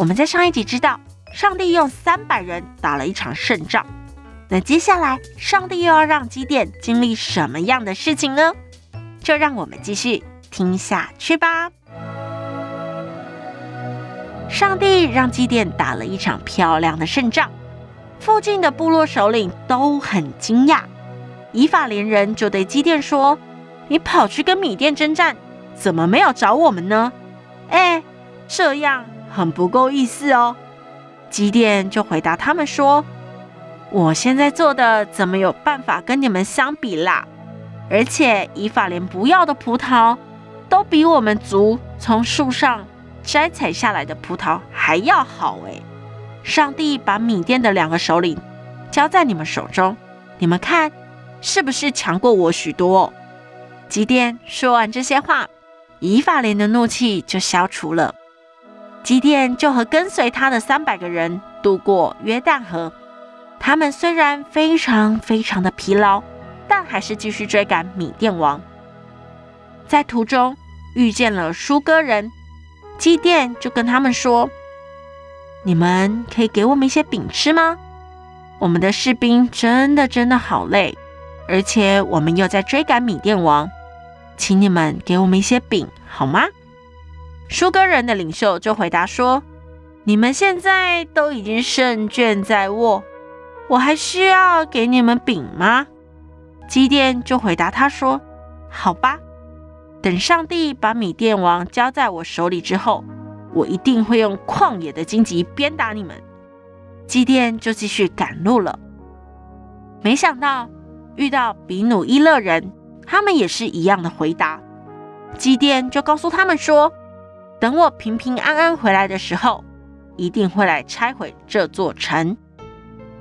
我们在上一集知道，上帝用三百人打了一场胜仗。那接下来，上帝又要让基甸经历什么样的事情呢？就让我们继续听下去吧。上帝让基甸打了一场漂亮的胜仗，附近的部落首领都很惊讶。以法莲人就对基甸说：“你跑去跟米甸征战，怎么没有找我们呢？”哎，这样。很不够意思哦，基甸就回答他们说：“我现在做的怎么有办法跟你们相比啦？而且以法莲不要的葡萄，都比我们族从树上摘采下来的葡萄还要好诶。上帝把米甸的两个首领交在你们手中，你们看是不是强过我许多？”基甸说完这些话，以法莲的怒气就消除了。基甸就和跟随他的三百个人渡过约旦河。他们虽然非常非常的疲劳，但还是继续追赶米甸王。在途中遇见了疏割人，基甸就跟他们说：“你们可以给我们一些饼吃吗？我们的士兵真的真的好累，而且我们又在追赶米甸王，请你们给我们一些饼好吗？”疏割人的领袖就回答说：“你们现在都已经胜券在握，我还需要给你们饼吗？”基甸就回答他说：“好吧，等上帝把米甸王交在我手里之后，我一定会用旷野的荆棘鞭打你们。”基甸就继续赶路了。没想到遇到比努伊勒人，他们也是一样的回答。基甸就告诉他们说。等我平平安安回来的时候，一定会来拆毁这座城。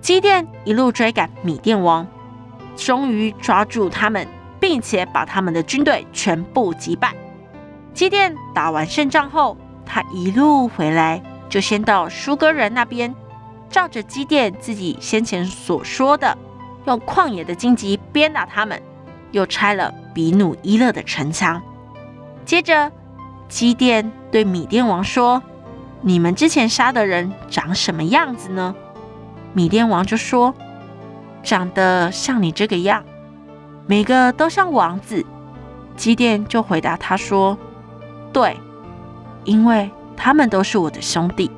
基甸一路追赶米甸王，终于抓住他们，并且把他们的军队全部击败。基甸打完胜仗后，他一路回来，就先到疏割人那边，照着基甸自己先前所说的，用旷野的荆棘鞭打他们，又拆了比努伊勒的城墙。接着，基甸对米甸王说：“你们之前杀的人长什么样子呢？”米甸王就说：“长得像你这个样，每个都像王子。”基甸就回答他说：“对，因为他们都是我的兄弟。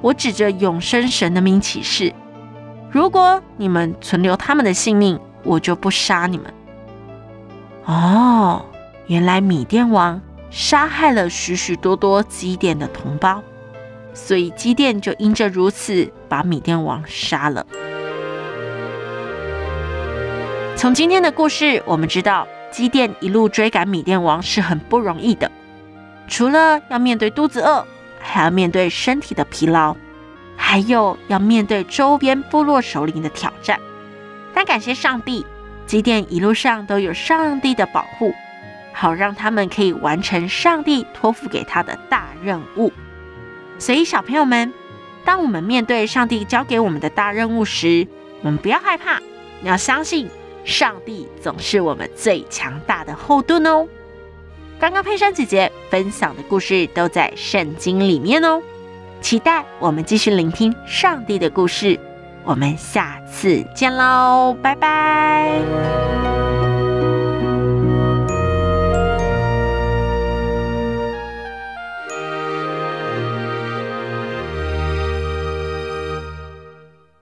我指着永生神的名起誓，如果你们存留他们的性命，我就不杀你们。”哦，原来米甸王。杀害了许许多多基甸的同胞，所以基甸就因着如此把米甸王杀了。从今天的故事，我们知道基甸一路追赶米甸王是很不容易的，除了要面对肚子饿，还要面对身体的疲劳，还有要面对周边部落首领的挑战。但感谢上帝，基甸一路上都有上帝的保护。好让他们可以完成上帝托付给他的大任务。所以，小朋友们，当我们面对上帝交给我们的大任务时，我们不要害怕，你要相信上帝总是我们最强大的后盾哦。刚刚佩珊姐姐分享的故事都在圣经里面哦，期待我们继续聆听上帝的故事。我们下次见喽，拜拜。